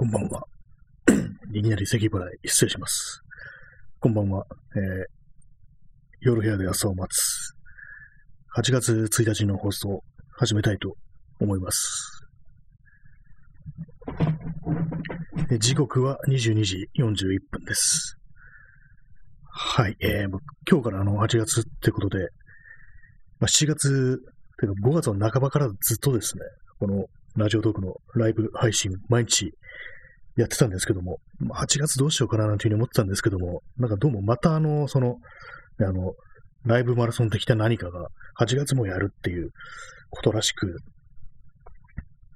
こんばんは。いきなり咳払い、失礼します。こんばんは。えー、夜部屋で朝を待つ。8月1日の放送、始めたいと思います。え時刻は22時41分です。はい。えー、今日からあの8月ってことで、まあ、7月、てか5月の半ばからずっとですね、このラジオトークのライブ配信、毎日やってたんですけども、8月どうしようかななんていうふうに思ってたんですけども、なんかどうもまたあの、その、あの、ライブマラソン的な何かが8月もやるっていうことらしく、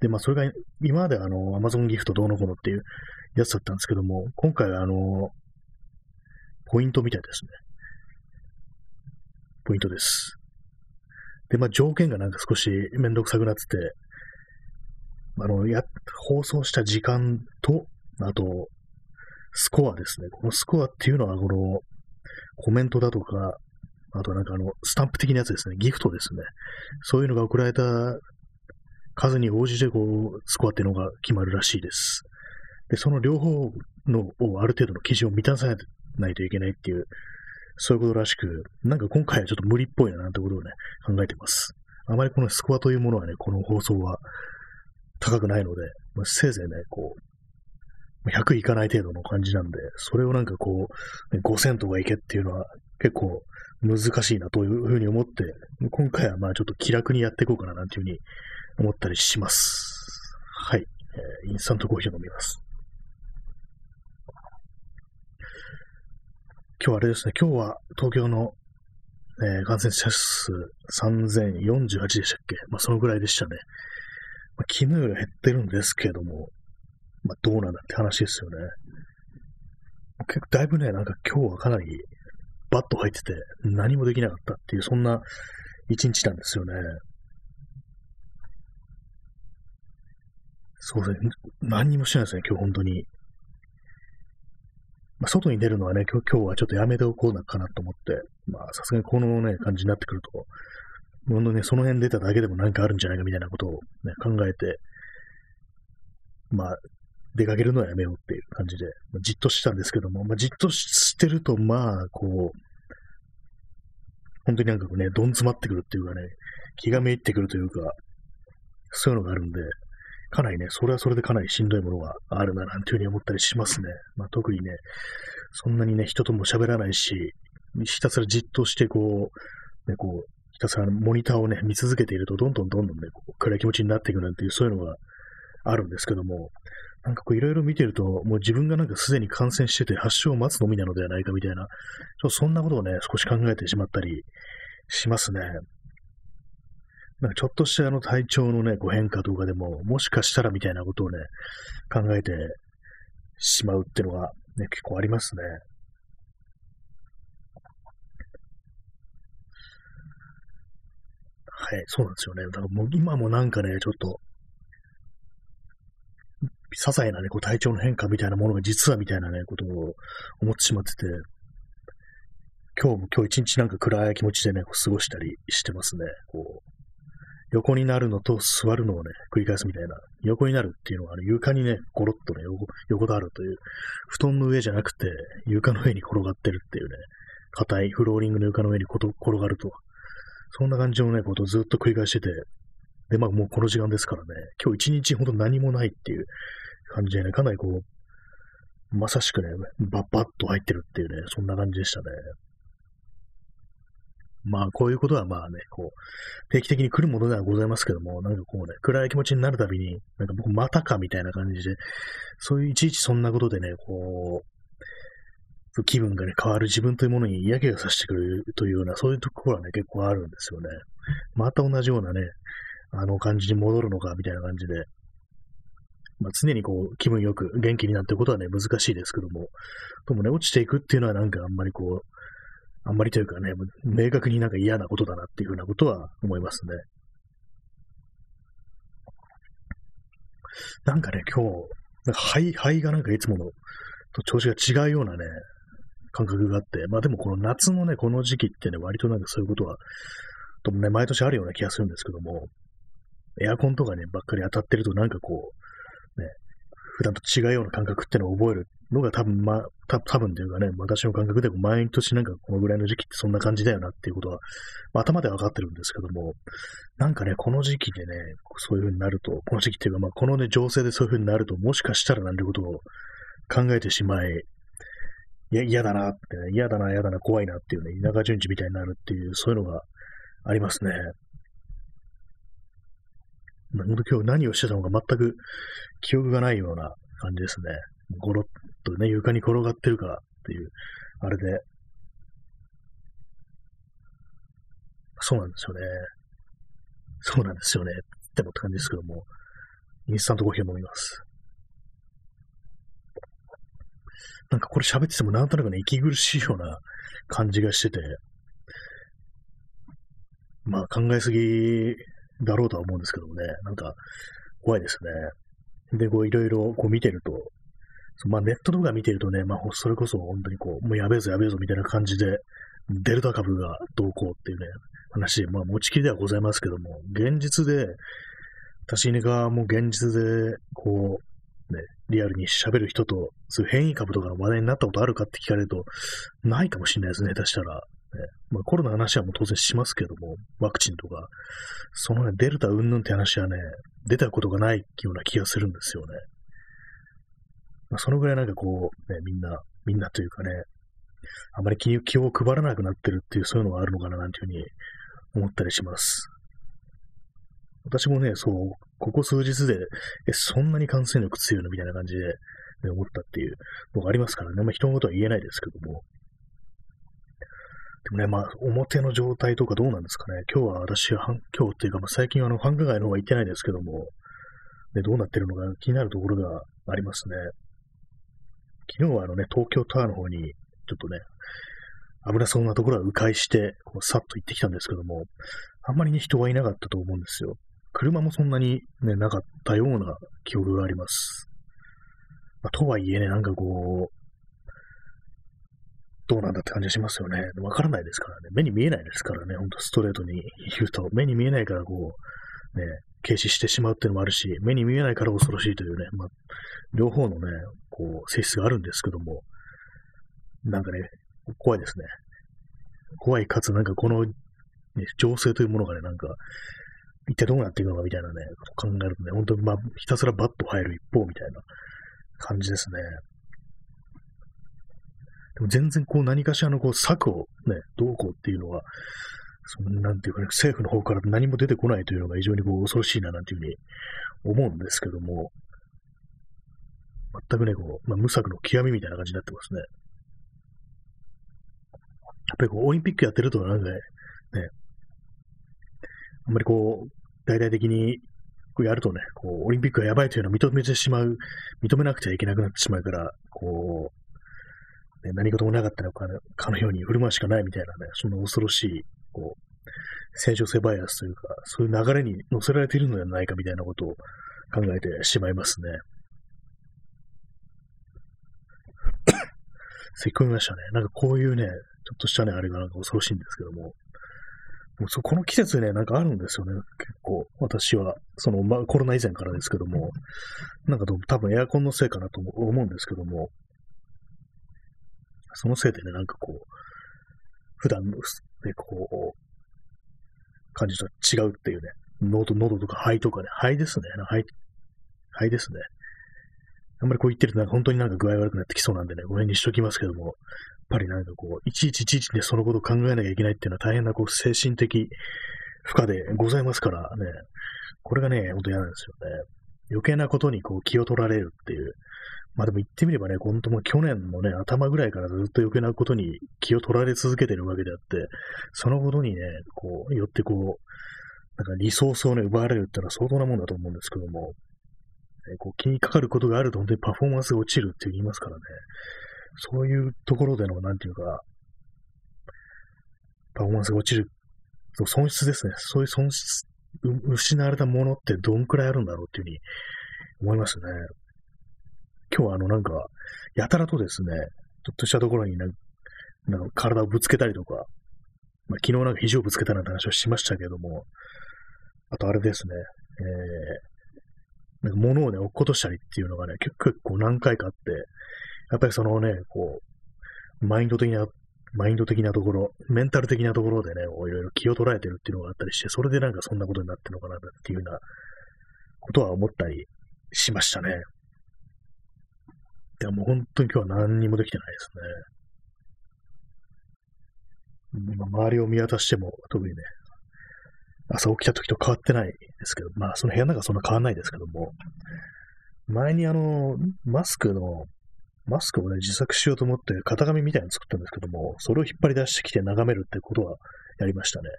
で、まあそれが今まであの、アマゾンギフトどうのこうのっていうやつだったんですけども、今回はあの、ポイントみたいですね。ポイントです。で、まあ条件がなんか少しめんどくさくなってて、あの、や、放送した時間と、あと、スコアですね。このスコアっていうのは、この、コメントだとか、あとなんかあの、スタンプ的なやつですね。ギフトですね。そういうのが送られた数に応じて、こう、スコアっていうのが決まるらしいです。で、その両方の、をある程度の基準を満たさないといけないっていう、そういうことらしく、なんか今回はちょっと無理っぽいななんてことをね、考えてます。あまりこのスコアというものはね、この放送は高くないので、まあ、せいぜいね、こう、100いかない程度の感じなんで、それをなんかこう、5000とかいけっていうのは結構難しいなというふうに思って、今回はまあちょっと気楽にやっていこうかななんていうふうに思ったりします。はい。えーインスタントコーヒーを飲みます。今日はあれですね、今日は東京の、えー感染者数3048でしたっけ？まあそのぐらいでしたね。まあ、昨日より減ってるんですけども、まあ、どうなんだって話ですよね。結構だいぶね、なんか今日はかなりバッと入ってて、何もできなかったっていう、そんな一日なんですよね。そうですね。何にもしてないですね、今日本当に。まあ、外に出るのはね、今日今日はちょっとやめておこうなかなと思って、まあ、さすがにこのね、感じになってくると、ほんとね、その辺出ただけでもなんかあるんじゃないかみたいなことをね、考えて、まあ、出かけるのはやめようっていう感じで、まあじっとしてたんですけども、まあ、じっとしてると、まあ、こう、本当になんかこうね、どん詰まってくるっていうかね、気がめいってくるというか、そういうのがあるんで、かなりね、それはそれでかなりしんどいものがあるな、なんていうふうに思ったりしますね。まあ、特にね、そんなにね、人とも喋らないし、ひたすらじっとして、こう、ね、こう、ひたすらモニターをね、見続けていると、どんどんどんどんね、こう暗い気持ちになっていくなんていう、そういうのがあるんですけども、なんかこういろいろ見てると、もう自分がなんかすでに感染してて発症を待つのみなのではないかみたいな、ちょそんなことをね、少し考えてしまったりしますね。なんかちょっとしたあの体調のね、こう変化とかでも、もしかしたらみたいなことをね、考えてしまうっていうのがね、結構ありますね。はい、そうなんですよね。だからもう今もなんかね、ちょっと、些細なね、こう体調の変化みたいなものが実はみたいなね、ことを思ってしまってて、今日も今日一日なんか暗い気持ちでね、こう過ごしたりしてますね。こう、横になるのと座るのをね、繰り返すみたいな。横になるっていうのは、あの床にね、ゴロッとね、横横たわるという、布団の上じゃなくて、床の上に転がってるっていうね、硬いフローリングの床の上にこと転がると。そんな感じのね、ことをずっと繰り返してて、で、まあもうこの時間ですからね、今日一日ほんと何もないっていう感じでね、かなりこう、まさしくね、バッバッと入ってるっていうね、そんな感じでしたね。まあ、こういうことはまあね、こう、定期的に来るものではございますけども、なんかこうね、暗い気持ちになるたびに、なんか僕またかみたいな感じで、そういういちいちそんなことでね、こう、気分がね、変わる自分というものに嫌気がさしてくるというような、そういうところはね、結構あるんですよね。また同じようなね、あの感じに戻るのか、みたいな感じで。まあ、常にこう、気分よく元気になっていくことはね、難しいですけども、ともね、落ちていくっていうのはなんかあんまりこう、あんまりというかね、明確になんか嫌なことだなっていうふうなことは思いますね。なんかね、今日、なんか肺、肺がなんかいつものと調子が違うようなね、感覚があって、まあでもこの夏のね、この時期ってね、割となんかそういうことは、ともね、毎年あるような気がするんですけども、エアコンとかね、ばっかり当たってるとなんかこう、ね、普段と違うような感覚ってのを覚えるのが多分、まあ、た多分というかね、私の感覚でも毎年なんかこのぐらいの時期ってそんな感じだよなっていうことは、まあ、頭では分かってるんですけども、なんかね、この時期でね、そういう風になると、この時期っていうか、まあ、このね、情勢でそういう風になると、もしかしたらなんてことを考えてしまい、いや、嫌だなってね、嫌だな、嫌だな、怖いなっていうね、田舎順次みたいになるっていう、そういうのがありますね。本当今日何をしてたのか全く記憶がないような感じですね。ゴロッとね、床に転がってるからっていう、あれで。そうなんですよね。そうなんですよね。ってもって感じですけども、インスタントコーヒーを飲みます。なんかこれ喋っててもなんとなくね、息苦しいような感じがしてて、まあ考えすぎだろうとは思うんですけどもね、なんか怖いですね。で、こういろいろこう見てると、まあネット動画見てるとね、まあそれこそ本当にこう、もうやべえぞやべえぞみたいな感じで、デルタ株がどうこうっていうね、話、まあ持ちきりではございますけども、現実で、私がもう現実で、こう、ね、リアルに喋る人と、そういう変異株とかの話題になったことあるかって聞かれると、ないかもしれないですね、下手したら。ねまあ、コロナの話はもう当然しますけども、ワクチンとか、そのね、デルタ云々って話はね、出たことがないような気がするんですよね。まあ、そのぐらいなんかこう、ね、みんな、みんなというかね、あまり気気を配らなくなってるっていうそういうのがあるのかななんていうふうに思ったりします。私もね、そう、ここ数日で、え、そんなに感染力強いのみたいな感じで、ね、思ったっていうのがありますからね。まあ人のことは言えないですけども。でもね、まあ、表の状態とかどうなんですかね。今日は私は、今日っていうか、まあ、最近はあの、繁華街の方は行ってないですけども、ね、どうなってるのか気になるところがありますね。昨日はあのね、東京タワーの方に、ちょっとね、危なそうなところは迂回して、こうさっと行ってきたんですけども、あんまりね、人はいなかったと思うんですよ。車もそんなにね、なかったような記憶があります。まあ、とはいえね、なんかこう、どうなんだって感じがしますよね。わからないですからね。目に見えないですからね。ほんとストレートに言うと。目に見えないからこう、ね、軽視してしまうっていうのもあるし、目に見えないから恐ろしいというね、まあ、両方のね、こう、性質があるんですけども、なんかね、怖いですね。怖いかつ、なんかこの、ね、情勢というものがね、なんか、一体どうなっていくのかみたいなね、考えるとね、本当にまあ、ひたすらバッと入る一方みたいな感じですね。でも全然こう何かしらのこう策をね、どうこうっていうのは、そのなんていうかね、政府の方から何も出てこないというのが非常にこう恐ろしいななんていうふうに思うんですけども、全くね、こう、まあ、無策の極みみたいな感じになってますね。やっぱりこう、オリンピックやってるとなんかね、あんまりこう、大々的にこうやるとね、こう、オリンピックがやばいというのを認めてしまう、認めなくちゃいけなくなってしまうから、こう、ね、何事もなかったのかかのように振る舞うしかないみたいなね、そんな恐ろしい、こう、正常性バイアスというか、そういう流れに乗せられているのではないかみたいなことを考えてしまいますね。咳き込みましたね。なんかこういうね、ちょっとしたね、あれがなんか恐ろしいんですけども。もうそこの季節ね、なんかあるんですよね、結構。私は、その、まあ、コロナ以前からですけども、なんか多分エアコンのせいかなと思うんですけども、そのせいでね、なんかこう、普段の、ね、こう、感じと違うっていうね、喉、喉とか肺とかね、肺ですね、肺、肺ですね。あんまりこう言ってると、本当になんか具合悪くなってきそうなんでね、この辺にしときますけども、っぱりなんかこう、いちいちいちいちね、そのことを考えなきゃいけないっていうのは大変なこう、精神的負荷でございますからね、これがね、本当嫌なんですよね。余計なことにこう気を取られるっていう、まあでも言ってみればね、本当も去年のね、頭ぐらいからずっと余計なことに気を取られ続けてるわけであって、そのことにね、こう、よってこう、なんかリソースをね、奪われるってのは相当なもんだと思うんですけども、ね、こう気にかかることがあると本当にパフォーマンスが落ちるって言いますからね、そういうところでの、なんていうか、パフォーマンスが落ちる、損失ですね。そういう損失、失われたものってどんくらいあるんだろうっていうふうに思いますね。今日はあのなんか、やたらとですね、ちょっとしたところになんか体をぶつけたりとか、まあ、昨日なんか肘をぶつけたなんて話をしましたけども、あとあれですね、えー、なんか物をね、落っことしたりっていうのがね、結構何回かあって、やっぱりそのね、こう、マインド的な、マインド的なところ、メンタル的なところでね、いろいろ気を捉えてるっていうのがあったりして、それでなんかそんなことになってるのかなっていうようなことは思ったりしましたね。いや、も本当に今日は何にもできてないですね。周りを見渡しても、特にね、朝起きた時と変わってないですけど、まあ、その部屋の中はそんな変わんないですけども、前にあの、マスクの、マスクをね、自作しようと思って型紙みたいなの作ったんですけども、それを引っ張り出してきて眺めるってことはやりましたね。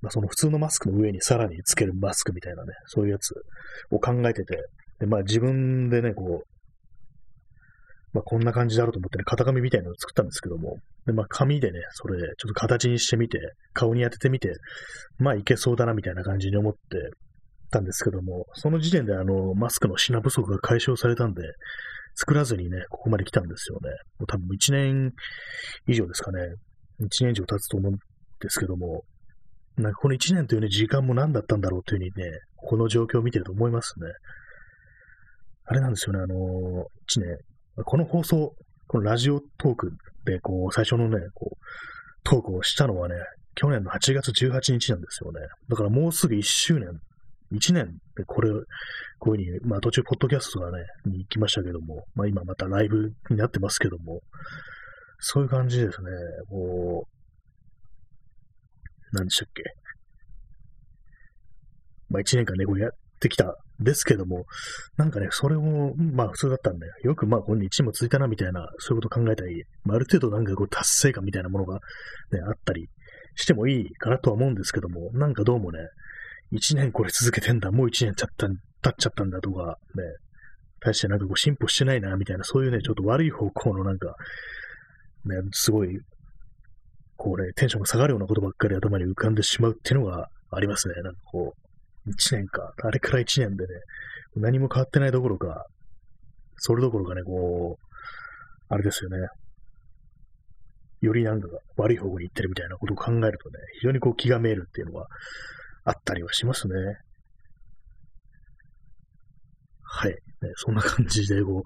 まあ、その普通のマスクの上にさらにつけるマスクみたいなね、そういうやつを考えてて、で、まあ自分でね、こう、まあこんな感じだろうと思ってね、型紙みたいなのを作ったんですけども、で、まあ紙でね、それちょっと形にしてみて、顔に当ててみて、まあいけそうだなみたいな感じに思ってたんですけども、その時点であの、マスクの品不足が解消されたんで、作らずにね、ここまで来たんですよね。もう多分1年以上ですかね。1年以上経つと思うんですけども、なんかこの1年というね、時間も何だったんだろうというふうにね、この状況を見てると思いますね。あれなんですよね、あのー、1年、この放送、このラジオトークで、こう、最初のね、こう、トークをしたのはね、去年の8月18日なんですよね。だからもうすぐ1周年、1年でこれ、こういうふうに、まあ途中、ポッドキャストがね、に行きましたけども、まあ今またライブになってますけども、そういう感じですね。こう、何でしたっけ。まあ1年間ね、こうやってきたですけども、なんかね、それも、まあ普通だったんで、よくまあこれ1も続いたなみたいな、そういうこと考えたり、まあ、ある程度なんかこう達成感みたいなものがね、あったりしてもいいかなとは思うんですけども、なんかどうもね、1年これ続けてんだ、もう1年経った経っちゃったんだとか、ね、大してなんかこう進歩してないな、みたいな、そういうね、ちょっと悪い方向のなんか、ね、すごい、こうね、テンションが下がるようなことばっかり頭に浮かんでしまうっていうのがありますね。なんかこう、1年か。あれから1年でね、何も変わってないどころか、それどころかね、こう、あれですよね。よりなんか悪い方向に行ってるみたいなことを考えるとね、非常にこう気がめえるっていうのはあったりはしますね。はい。ね、そんな感じで、こう、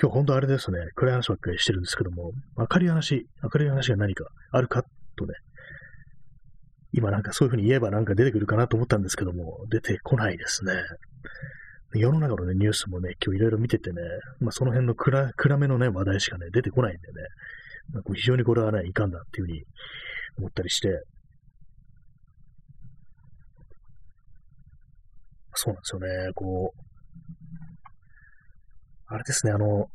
今日本当あれですね、暗い話ばっかりしてるんですけども、明るい話、明るい話が何かあるかとね、今なんかそういうふうに言えばなんか出てくるかなと思ったんですけども、出てこないですね。世の中の、ね、ニュースもね、今日いろいろ見ててね、まあ、その辺の暗暗めのね、話題しかね、出てこないんでね、まあ、非常にこれはね、いかんだっていうふうに思ったりして、そうなんですよね、こう、あれですね、あの、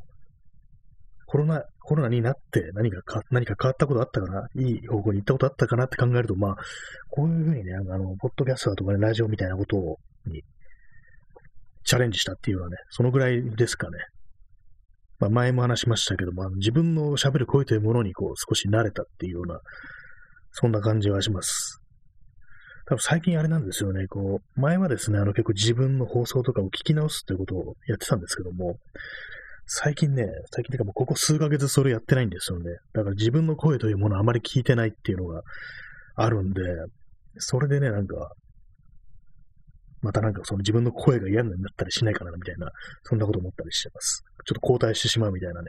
コロナ、コロナになって何かか、何か変わったことあったかな？いい方向に行ったことあったかなって考えると、まあ、こういうふうにね、あの、ポッドキャストとかね、ラジオみたいなこと、に、チャレンジしたっていうのはね、そのぐらいですかね。まあ、前も話しましたけども、あの自分の喋る声というものにこう、少し慣れたっていうような、そんな感じはします。多分最近あれなんですよね、こう、前はですね、あの結構自分の放送とかを聞き直すということをやってたんですけども、最近ね、最近てかもうここ数ヶ月それやってないんですよね。だから自分の声というものをあまり聞いてないっていうのがあるんで、それでね、なんか、またなんかその自分の声が嫌になったりしないかなみたいな、そんなこと思ったりしてます。ちょっと交代してしまうみたいなね。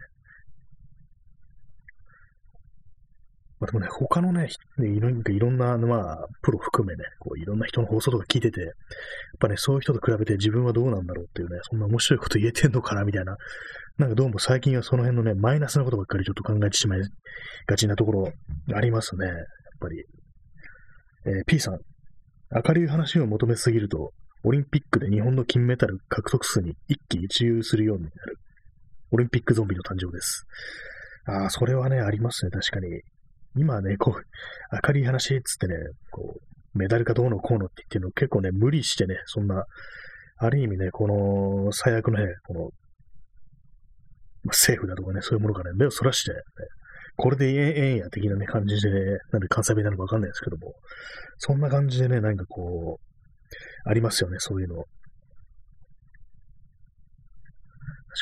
まあ、でもね、他のね、いろいろんな、まあ、プロ含めね、こういろんな人の放送とか聞いてて、やっぱね、そういう人と比べて自分はどうなんだろうっていうね、そんな面白いこと言えてんのかなみたいな、なんかどうも最近はその辺のね、マイナスなことばっかりちょっと考えてしまいがちなところありますね、やっぱり。えー、P さん、明るい話を求めすぎると、オリンピックで日本の金メダル獲得数に一喜一憂するようになる。オリンピックゾンビの誕生です。ああ、それはね、ありますね、確かに。今ね、こう、明るい話っつってね、こう、メダルかどうのこうのって言ってるの結構ね、無理してね、そんな、ある意味ね、この最悪のね、この、まあ政府だとかね、そういうものからね、目をそらして、ね、これでええんや、的なね、感じでね、なんで関西弁なのかわかんないですけども、そんな感じでね、なんかこう、ありますよね、そういうの。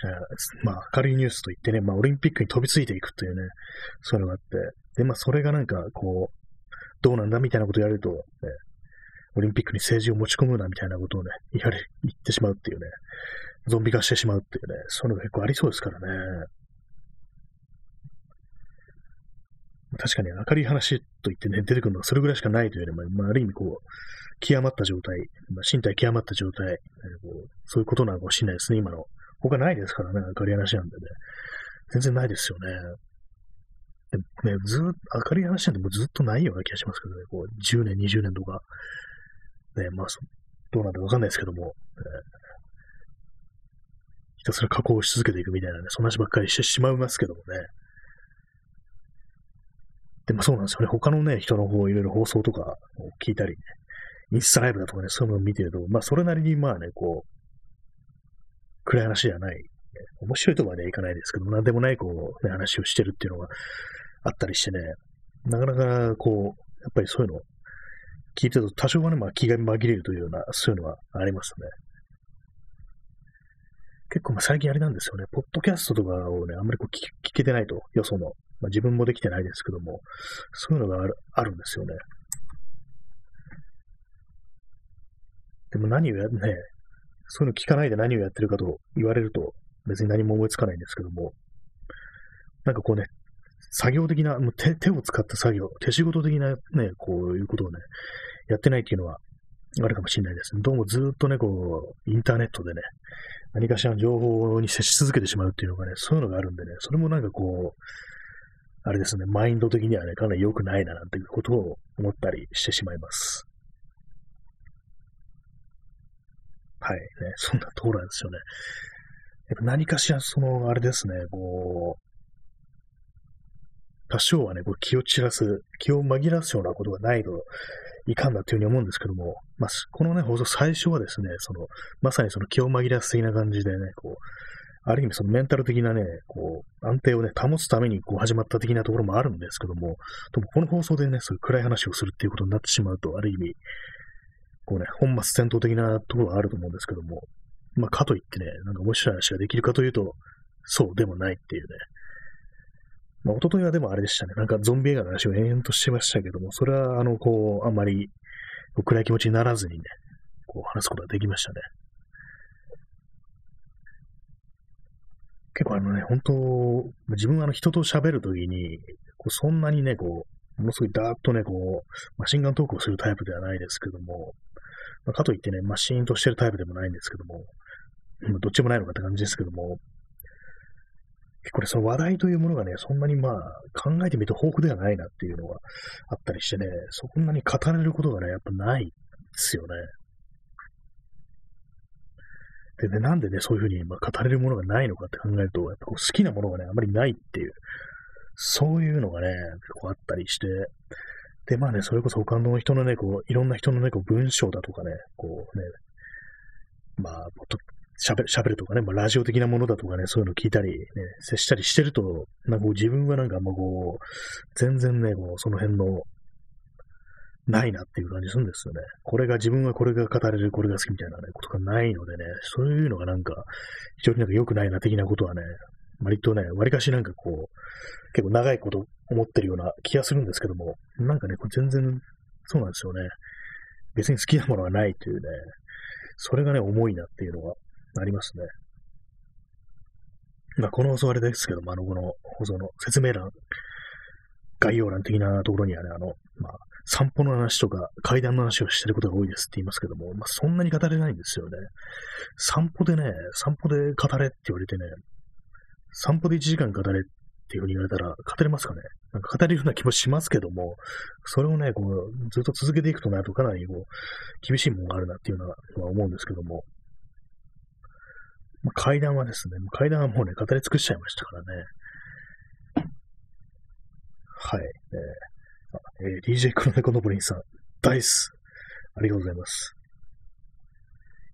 確かに、まあ、明るいニュースといってね、まあ、オリンピックに飛びついていくというね、そういうのがあって、で、まあ、それがなんか、こう、どうなんだみたいなことをやると、ね、オリンピックに政治を持ち込むなみたいなことをね、言われ、言ってしまうっていうね、ゾンビ化してしまうっていうね、そういうのが結構ありそうですからね。確かに明るい話と言ってね、出てくるのはそれぐらいしかないというよりも、まあ、ある意味こう、極まった状態、まあ、身体極まった状態、えこうそういうことなのかもしれないですね、今の。他ないですからね、明るい話なんでね。全然ないですよね。でね、ずっと、明るい話なんてもうずっとないような気がしますけどね、こう、10年、20年とか。ね、まあ、どうなんだかわかんないですけども、えひたすら加工し続けていくみたいなね、そんな話ばっかりしてしまいますけどもね。でもそうなんですよね。他のね、人の方、いろいろ放送とかを聞いたりね、インスタライブだとかね、そういうのを見てると、まあ、それなりにまあね、こう、暗い話じゃない、面白いとまでは、いかないですけど、なんでもない、こう、ね、話をしてるっていうのがあったりしてね、なかなか、こう、やっぱりそういうの聞いてると多少はね、まあ気が紛れるというような、そういうのはありますね。結構まあ最近あれなんですよね、ポッドキャストとかをね、あんまりこう聞けてないと、よその。まあ、自分もできてないですけども、そういうのがあるあるんですよね。でも何をや、ね、そういうの聞かないで何をやってるかと言われると、別に何も思いつかないんですけども、なんかこうね、作業的な、もう手手を使った作業、手仕事的なね、こういうことをね、やってないっていうのはあるかもしれないですね。どうもずっとね、こう、インターネットでね、何かしらの情報に接し続けてしまうっていうのがね、そういうのがあるんでね、それもなんかこう、あれですね、マインド的にはね、かなり良くないな、なんていうことを思ったりしてしまいます。はい、ね、そんなところなんですよね。やっぱ何かしら、その、あれですね、こう、多少はね、こう気を散らす、気を紛らわすようなことがないといかんなというふうに思うんですけども、まあ、このね、放送最初はですね、その、まさにその気を紛らわす的な感じでね、こう、ある意味そのメンタル的なね、こう、安定をね、保つためにこう始まった的なところもあるんですけども、でもこの放送でね、そういう暗い話をするっていうことになってしまうと、ある意味、こうね、本末転倒的なところがあると思うんですけども、まあ、かといってね、なんか面白い話ができるかというと、そうでもないっていうね。まあ、一昨日はでもあれでしたね。なんかゾンビ映画の話を延々としてましたけども、それは、あの、こう、あんまり暗い気持ちにならずにね、こう話すことができましたね。結構あのね、本当、自分はあの人と喋るときに、こうそんなにね、こう、ものすごいダーッとね、こう、マシンガントークをするタイプではないですけども、まあ、かといってね、マシーンとしてるタイプでもないんですけども、どっちもないのかって感じですけども、結構、その話題というものがね、そんなにまあ、考えてみると豊富ではないなっていうのがあったりしてね、そんなに語れることがね、やっぱないですよね。でね、なんでね、そういうふうに、まあ、語れるものがないのかって考えると、やっぱこう好きなものがね、あまりないっていう、そういうのがね、結構あったりして、で、まあね、それこそ他の人のね、こう、いろんな人のね、こう、文章だとかね、こうね、まあ、喋る、喋るとかね、まあ、ラジオ的なものだとかね、そういうの聞いたり、ね、接したりしてると、なんかこう自分はなんかもうこう、全然ね、こう、その辺のないなっていう感じするんですよね。これが、自分はこれが語れる、これが好きみたいなね、ことがないのでね、そういうのがなんか、非常になんか良くないな的なことはね、割とね、割かしなんかこう、結構長いこと思ってるような気がするんですけども、なんかね、これ全然そうなんですよね。別に好きなものがないというね、それがね、重いなっていうのがありますね。まあ、この放送あれですけども、あの、この放送の説明欄、概要欄的なところにはね、あの、まあ、散歩の話とか階段の話をしてることが多いですって言いますけども、まあ、そんなに語れないんですよね。散歩でね、散歩で語れって言われてね、散歩で1時間語れっていうふうに言われたら、語れますかねなんか語れるような気もしますけども、それをね、こう、ずっと続けていくとなるとかなりこう、厳しいものがあるなっていうのは思うんですけども、まあ、階段はですね、階段はもうね、語り尽くしちゃいましたからね。はい。えーえー、DJ 黒猫のぼりんさん、ダイス。ありがとうございます。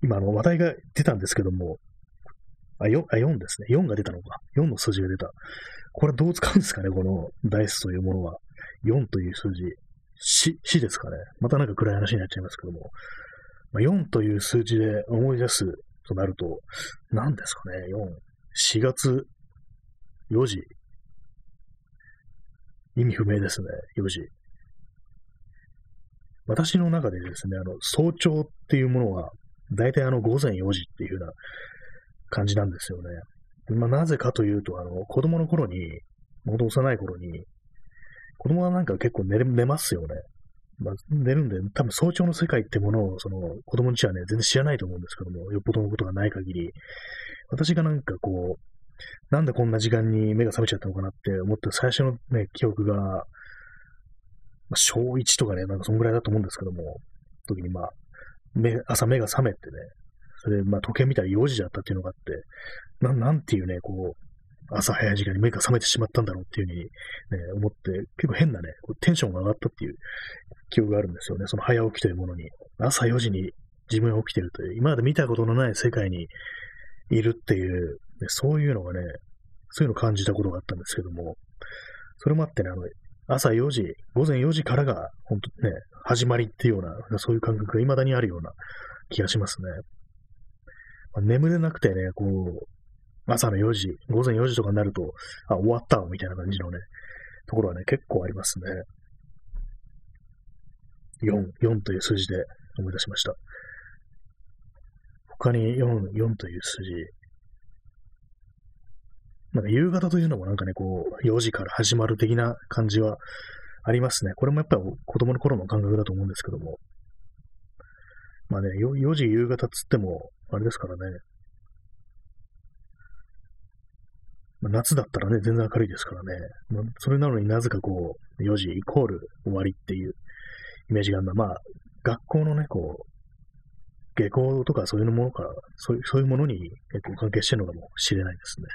今、あの、話題が出たんですけども、あ、4, あ4ですね。4が出たのか。4の数字が出た。これどう使うんですかね、このダイスというものは。4という数字。死、死ですかね。またなんか暗い話になっちゃいますけども。まあ、4という数字で思い出すとなると、何ですかね、4。4月4時意味不明ですね、4時。私の中でですね、あの、早朝っていうものは、大体あの、午前4時っていうような感じなんですよね。まあ、なぜかというと、あの、子供の頃に、もと幼い頃に、子供はなんか結構寝寝ますよね。まあ、寝るんで、多分早朝の世界ってものを、その、子供にちはね、全然知らないと思うんですけども、よっぽどのことがない限り、私がなんかこう、なんでこんな時間に目が覚めちゃったのかなって思って最初のね、記憶が、まあ、小1とかね、なんかそんぐらいだと思うんですけども、時にまあ、目、朝目が覚めてね、それまあ時計見たら4時だったっていうのがあって、ななんていうね、こう、朝早い時間に目が覚めてしまったんだろうっていうふうに、ね、思って、結構変なね、テンションが上がったっていう記憶があるんですよね。その早起きというものに。朝4時に自分が起きてるという、今まで見たことのない世界にいるっていう、ね、そういうのがね、そういうのを感じたことがあったんですけども、それもあってね、あの、朝4時、午前4時からが、本当ね、始まりっていうような、そういう感覚が未だにあるような気がしますね。まあ、眠れなくてね、こう、朝の4時、午前4時とかになると、あ、終わったみたいな感じのね、ところはね、結構ありますね。4、4という数字で思い出しました。他に4、4という数字。なんか夕方というのもなんかね、こう、4時から始まる的な感じはありますね。これもやっぱり子供の頃の感覚だと思うんですけども。まあね、4時夕方っつっても、あれですからね。まあ、夏だったらね、全然明るいですからね。まあ、それなのになぜかこう、4時イコール終わりっていうイメージがあるのは、まあ、学校のね、こう、下校とかそういうものから、そういうそういうものに結構関係してるのかもしれないですね。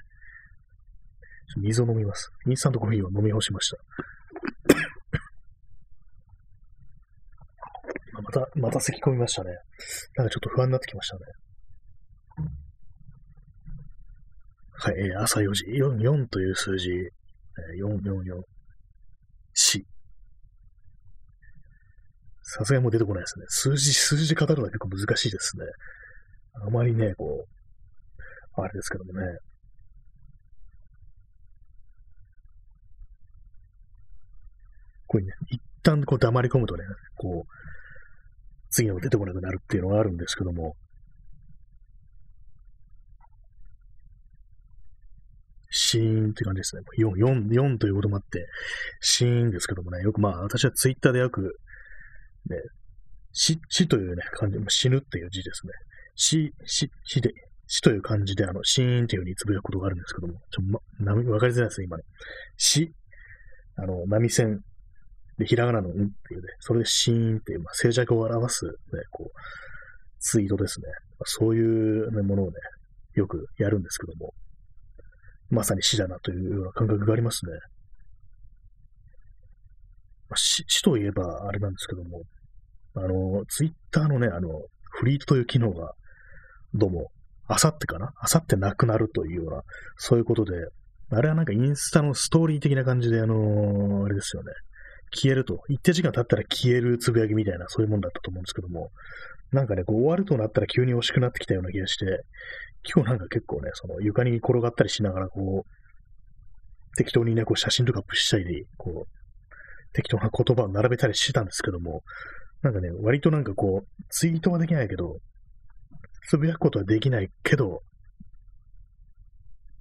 水を飲みます。インスタントコーヒーを飲み干しました。また、また咳込みましたね。なんかちょっと不安になってきましたね。はい、朝4時、4、4という数字、4、4、4、4。さすがにもう出てこないですね。数字、数字語るのは結構難しいですね。あまりね、こう、あれですけどもね。こういうね、一旦こう黙り込むとね、こう、次の出てこなくなるっていうのがあるんですけども、シーンって感じですね。4、4、4ということもあって、シーンですけどもね、よくまあ、私はツイッターでよく、ね、死、死というね、漢字、死ぬっていう字ですね。死、死、死で、死という漢字で、あの、シーンというふうにつぶやくことがあるんですけども、ちょ、ま、わかりづらいですね、今ね。死、あの、波線、で、ひらがなのんっていうね、それでシーンっていう、まあ、静寂を表す、ね、こう、ツイートですね。そういう、ね、ものをね、よくやるんですけども、まさに死だなというような感覚がありますね。まあ、死死といえば、あれなんですけども、あの、ツイッターのね、あの、フリートという機能が、どうも、あさってかな？あさってなくなるというような、そういうことで、あれはなんかインスタのストーリー的な感じで、あのー、あれですよね。消えると。一定時間経ったら消えるつぶやきみたいな、そういうもんだったと思うんですけども、なんかね、こう終わるとなったら急に惜しくなってきたような気がして、今日なんか結構ね、その床に転がったりしながら、こう、適当にね、こう写真とかアップしたり、こう、適当な言葉を並べたりしてたんですけども、なんかね、割となんかこう、ツイートはできないけど、つぶやくことはできないけど、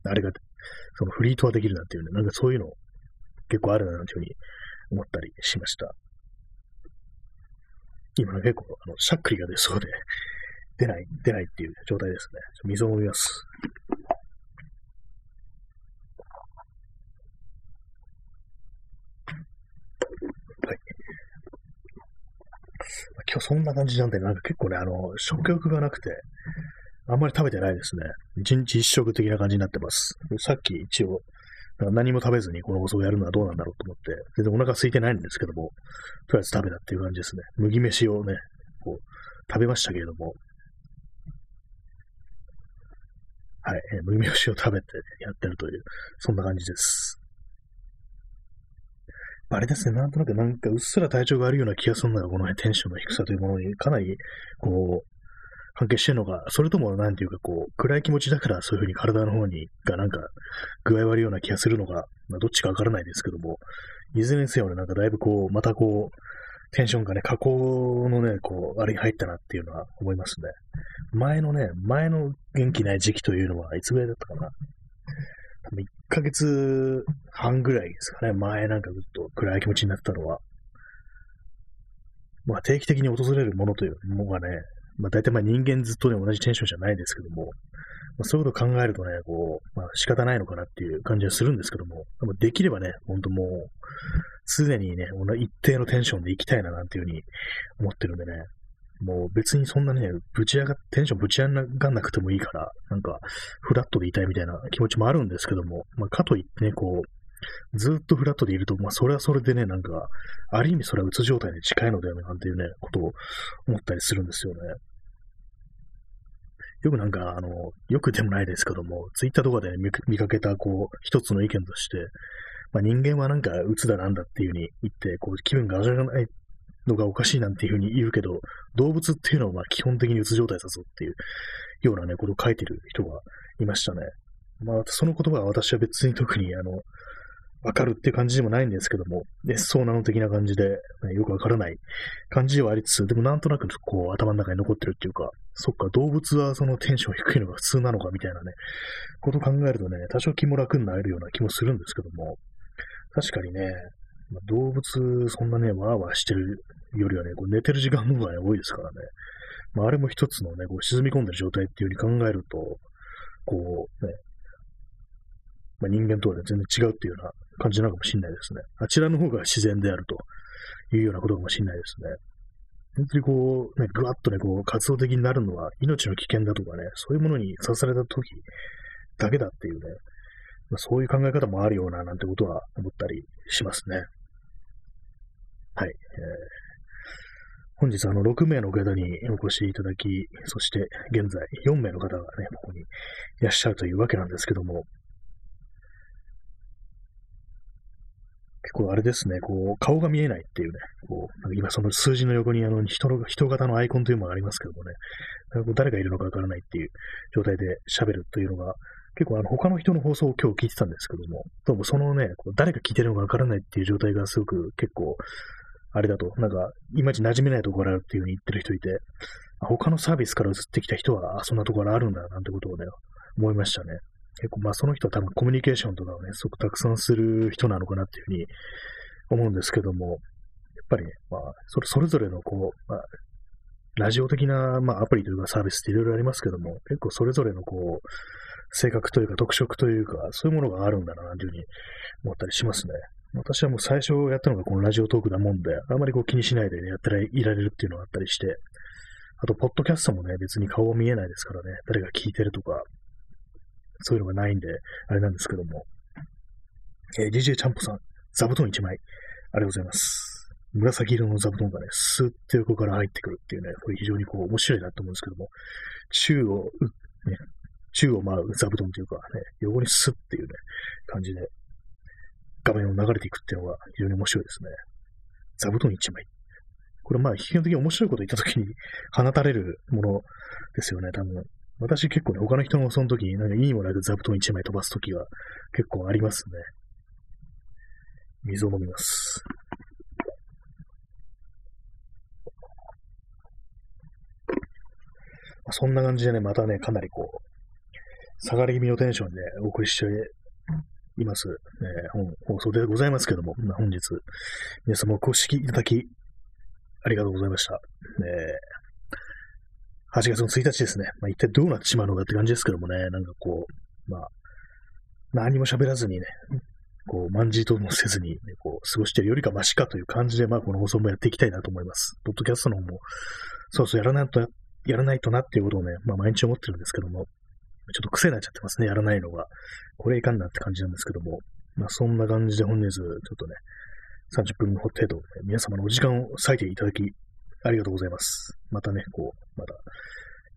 あれが、そのフリートはできるなんていうね、なんかそういうの結構あるななんていうふうに思ったりしました。今結構、あの、しゃっくりが出そうで、出ない、出ないっていう状態ですね。水を飲みます。はい。今日そんな感じなんで、なんか結構ね、あの、食欲がなくて、あんまり食べてないですね。一日一食的な感じになってます。さっき一応、何も食べずにこの放送をやるのはどうなんだろうと思って、全然お腹空いてないんですけども、とりあえず食べたっていう感じですね。麦飯をね、こう、食べましたけれども、はい、えー、麦飯を食べてやってるという、そんな感じです。あれですね、なんとなくなんかうっすら体調があるような気がするのが、この、テンションの低さというものにかなり、こう、関係してるのか、それともなんていうかこう、暗い気持ちだからそういうふうに体の方に、がなんか具合悪いような気がするのか、まあ、どっちかわからないですけども、いずれにせよね、なんかだいぶこう、またこう、テンションがね、加工のね、こう、あれに入ったなっていうのは思いますね。前のね、前の元気ない時期というのは、いつぐらいだったかな。多分1ヶ月半ぐらいですかね。前なんかずっと暗い気持ちになったのは。まあ定期的に訪れるものというのがね、まあ大体まあ人間ずっとね、同じテンションじゃないですけども、まあ、そういうことを考えるとね、こう、まあ仕方ないのかなっていう感じはするんですけども、でもできればね、ほんともう、常にね、一定のテンションで行きたいななんていうふうに思ってるんでね、もう別にそんなね、ぶち上が、テンションぶち上がんなくてもいいから、なんか、フラットでいたいみたいな気持ちもあるんですけども、まあ、かといってね、こう、ずっとフラットでいると、まあ、それはそれでね、なんか、ある意味それはうつ状態に近いのだよね、なんていうね、ことを思ったりするんですよね。よくなんか、あの、よくでもないですけども、ツイッターとかで、ね、見かけた、こう、一つの意見として、まあ、人間はなんか、鬱だなんだっていう風に言って、こう、気分が上がらないのがおかしいなんていう風に言うけど、動物っていうのはまあ基本的にうつ状態だぞっていうようなね、ことを書いてる人がいましたね。まあ、その言葉は私は別に特に、あの、わかるっていう感じでもないんですけども、ね、そうなの的な感じで、ね、よくわからない感じではありつつ、でもなんとなくこう頭の中に残ってるっていうか、そっか、動物はそのテンション低いのが普通なのかみたいなね、こと考えるとね、多少気も楽になれるような気もするんですけども、確かにね、動物、そんなね、わーわーしてるよりはね、こう寝てる時間の方が、ね、多いですからね。まあ、あれも一つのね、こう沈み込んでる状態っていう風に考えると、こうね、まあ、人間とは、全然違うっていうような感じなのかもしれないですね。あちらの方が自然であるというようなことかもしれないですね。本当にこう、ね、ぐわっとね、こう、活動的になるのは命の危険だとかね、そういうものに刺された時だけだっていうね、まあ、そういう考え方もあるような、なんてことは思ったりしますね。はい。えー、本日、あの、6名の方にお越しいただき、そして、現在、4名の方がね、ここにいらっしゃるというわけなんですけども、結構あれですね、こう、顔が見えないっていうね、こう、今その数字の横にあの人の、人型のアイコンというのがありますけどもね、誰がいるのかわからないっていう状態で喋るというのが、結構あの他の人の放送を今日聞いてたんですけども、どうもそのね、誰が聞いてるのかわからないっていう状態がすごく結構、あれだと、なんか、いまいち馴染めないところあるっていうふうに言ってる人いて、他のサービスから移ってきた人は、そんなところあるんだなんてことをね、思いましたね。結構まあその人多分コミュニケーションとかをね、すごくたくさんする人なのかなっていうふうに思うんですけども、やっぱりね、まあ、それそれぞれのこう、まあ、ラジオ的な、まあ、アプリというかサービスっていろいろありますけども、結構それぞれのこう、性格というか特色というか、そういうものがあるんだな、というふうに思ったりしますね。私はもう最初やったのがこのラジオトークなもんで、あまりこう気にしないで、ね、やっていられるっていうのがあったりして、あと、ポッドキャストもね、別に顔見えないですからね、誰が聞いてるとか、そういうのがないんで、あれなんですけども。えー、DJ チャンポさん、座布団1枚、ありがとうございます。紫色の座布団がね、スーッと横から入ってくるっていうね、これ非常にこう面白いなと思うんですけども、宙を、ね、宙を舞う座布団というかね、横にスッっていうね、感じで画面を流れていくっていうのが非常に面白いですね。座布団1枚。これまあ基本的に面白いこと言った時に放たれるものですよね、多分。私結構ね、他の人もその時になんかいいもので座布団1枚飛ばす時は結構ありますね。水を飲みます。そんな感じでね、またね、かなりこう、下がり気味のテンションでお送りしています、えー、本放送でございますけども、まあ、本日、皆様お越しいただき、ありがとうございました。えー、8月の1日ですね。まあ、一体どうなってしまうのかって感じですけどもね、なんかこう、まあ、何も喋らずにね、こう、まんじともせずに、ね、こう、過ごしてるよりかマシかという感じで、まあ、この放送もやっていきたいなと思います。ポッドキャストの方も、そうそう、やらないと、やらないとなっていうことをね、まあ、毎日思ってるんですけども、ちょっと癖になっちゃってますね、やらないのが。これいかんなって感じなんですけども。まあ、そんな感じで本日、ちょっとね、30分程度、皆様のお時間を割いていただき、ありがとうございます。またね、こう、また、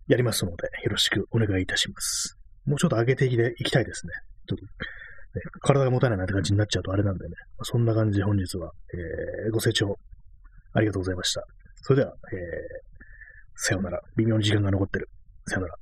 やりますので、よろしくお願いいたします。もうちょっと上げていきたいですね。ちょっと、ね、体が持たないなって感じになっちゃうとあれなんでね、そんな感じで本日は、えー、ご清聴ありがとうございました。それでは、えー、さようなら。微妙に時間が残ってる。さよなら。